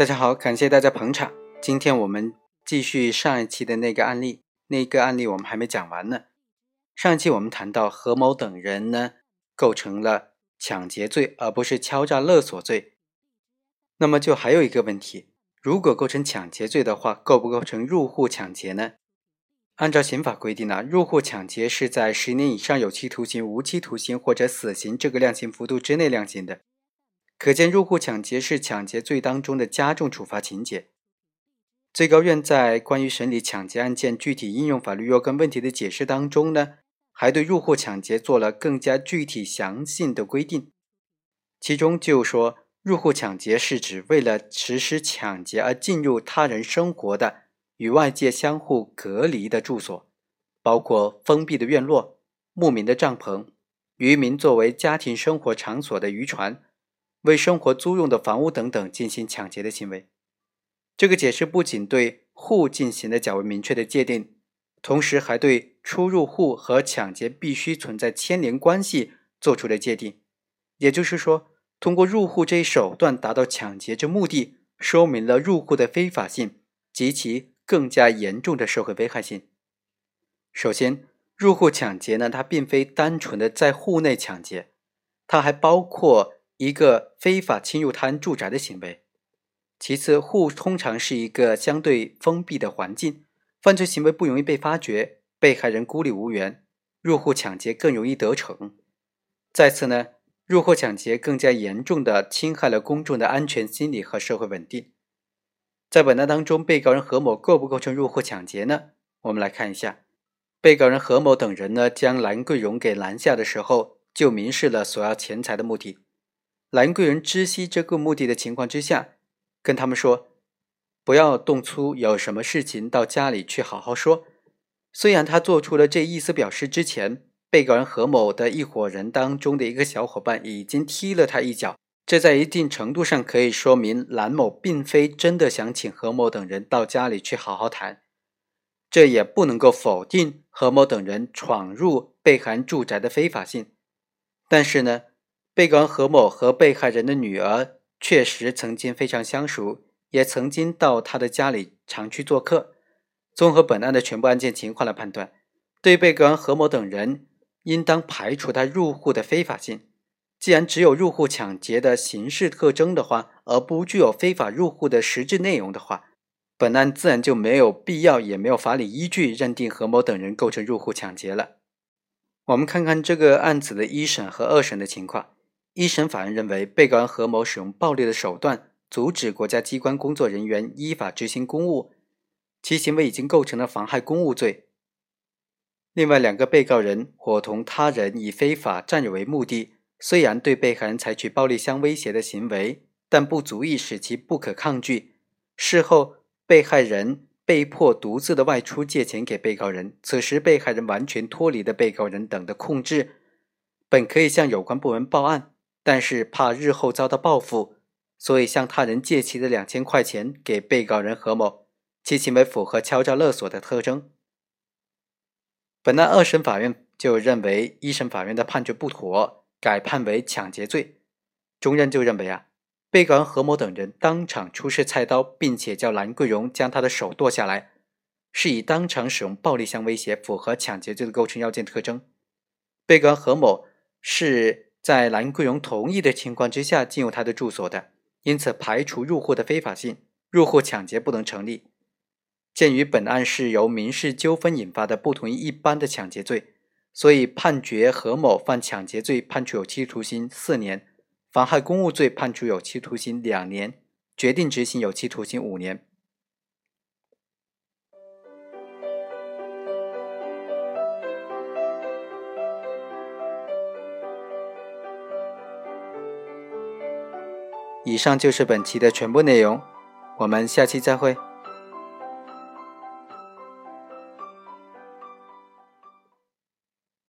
大家好，感谢大家捧场。今天我们继续上一期的那个案例，那个案例我们还没讲完呢。上一期我们谈到何某等人呢构成了抢劫罪，而不是敲诈勒索罪。那么就还有一个问题，如果构成抢劫罪的话，构不构成入户抢劫呢？按照刑法规定呢，入户抢劫是在十年以上有期徒刑、无期徒刑或者死刑这个量刑幅度之内量刑的。可见，入户抢劫是抢劫罪当中的加重处罚情节。最高院在关于审理抢劫案件具体应用法律若干问题的解释当中呢，还对入户抢劫做了更加具体详细的规定。其中就说，入户抢劫是指为了实施抢劫而进入他人生活的。与外界相互隔离的住所，包括封闭的院落、牧民的帐篷、渔民作为家庭生活场所的渔船、为生活租用的房屋等等进行抢劫的行为。这个解释不仅对户进行了较为明确的界定，同时还对出入户和抢劫必须存在牵连关系做出了界定。也就是说，通过入户这一手段达到抢劫之目的，说明了入户的非法性及其。更加严重的社会危害性。首先，入户抢劫呢，它并非单纯的在户内抢劫，它还包括一个非法侵入他人住宅的行为。其次，户通常是一个相对封闭的环境，犯罪行为不容易被发觉，被害人孤立无援，入户抢劫更容易得逞。再次呢，入户抢劫更加严重的侵害了公众的安全心理和社会稳定。在本案当中，被告人何某构不构成入户抢劫呢？我们来看一下，被告人何某等人呢，将兰桂荣给拦下的时候，就明示了索要钱财的目的。兰贵人知悉这个目的的情况之下，跟他们说：“不要动粗，有什么事情到家里去好好说。”虽然他做出了这意思表示之前，被告人何某的一伙人当中的一个小伙伴已经踢了他一脚。这在一定程度上可以说明兰某并非真的想请何某等人到家里去好好谈，这也不能够否定何某等人闯入被害人住宅的非法性。但是呢，被告人何某和被害人的女儿确实曾经非常相熟，也曾经到他的家里常去做客。综合本案的全部案件情况来判断，对被告人何某等人应当排除他入户的非法性。既然只有入户抢劫的形式特征的话，而不具有非法入户的实质内容的话，本案自然就没有必要，也没有法理依据认定何某等人构成入户抢劫了。我们看看这个案子的一审和二审的情况。一审法院认为，被告人何某使用暴力的手段阻止国家机关工作人员依法执行公务，其行为已经构成了妨害公务罪。另外两个被告人伙同他人以非法占有为目的。虽然对被害人采取暴力相威胁的行为，但不足以使其不可抗拒。事后，被害人被迫独自的外出借钱给被告人，此时被害人完全脱离了被告人等的控制，本可以向有关部门报案，但是怕日后遭到报复，所以向他人借其的两千块钱给被告人何某，其行为符合敲诈勒索的特征。本案二审法院就认为一审法院的判决不妥。改判为抢劫罪，中院就认为啊，被告人何某等人当场出示菜刀，并且叫兰桂荣将他的手剁下来，是以当场使用暴力相威胁，符合抢劫罪的构成要件特征。被告人何某是在兰桂荣同意的情况之下进入他的住所的，因此排除入户的非法性，入户抢劫不能成立。鉴于本案是由民事纠纷引发的，不同于一般的抢劫罪。所以判决何某犯抢劫罪，判处有期徒刑四年；妨害公务罪判处有期徒刑两年，决定执行有期徒刑五年。以上就是本期的全部内容，我们下期再会。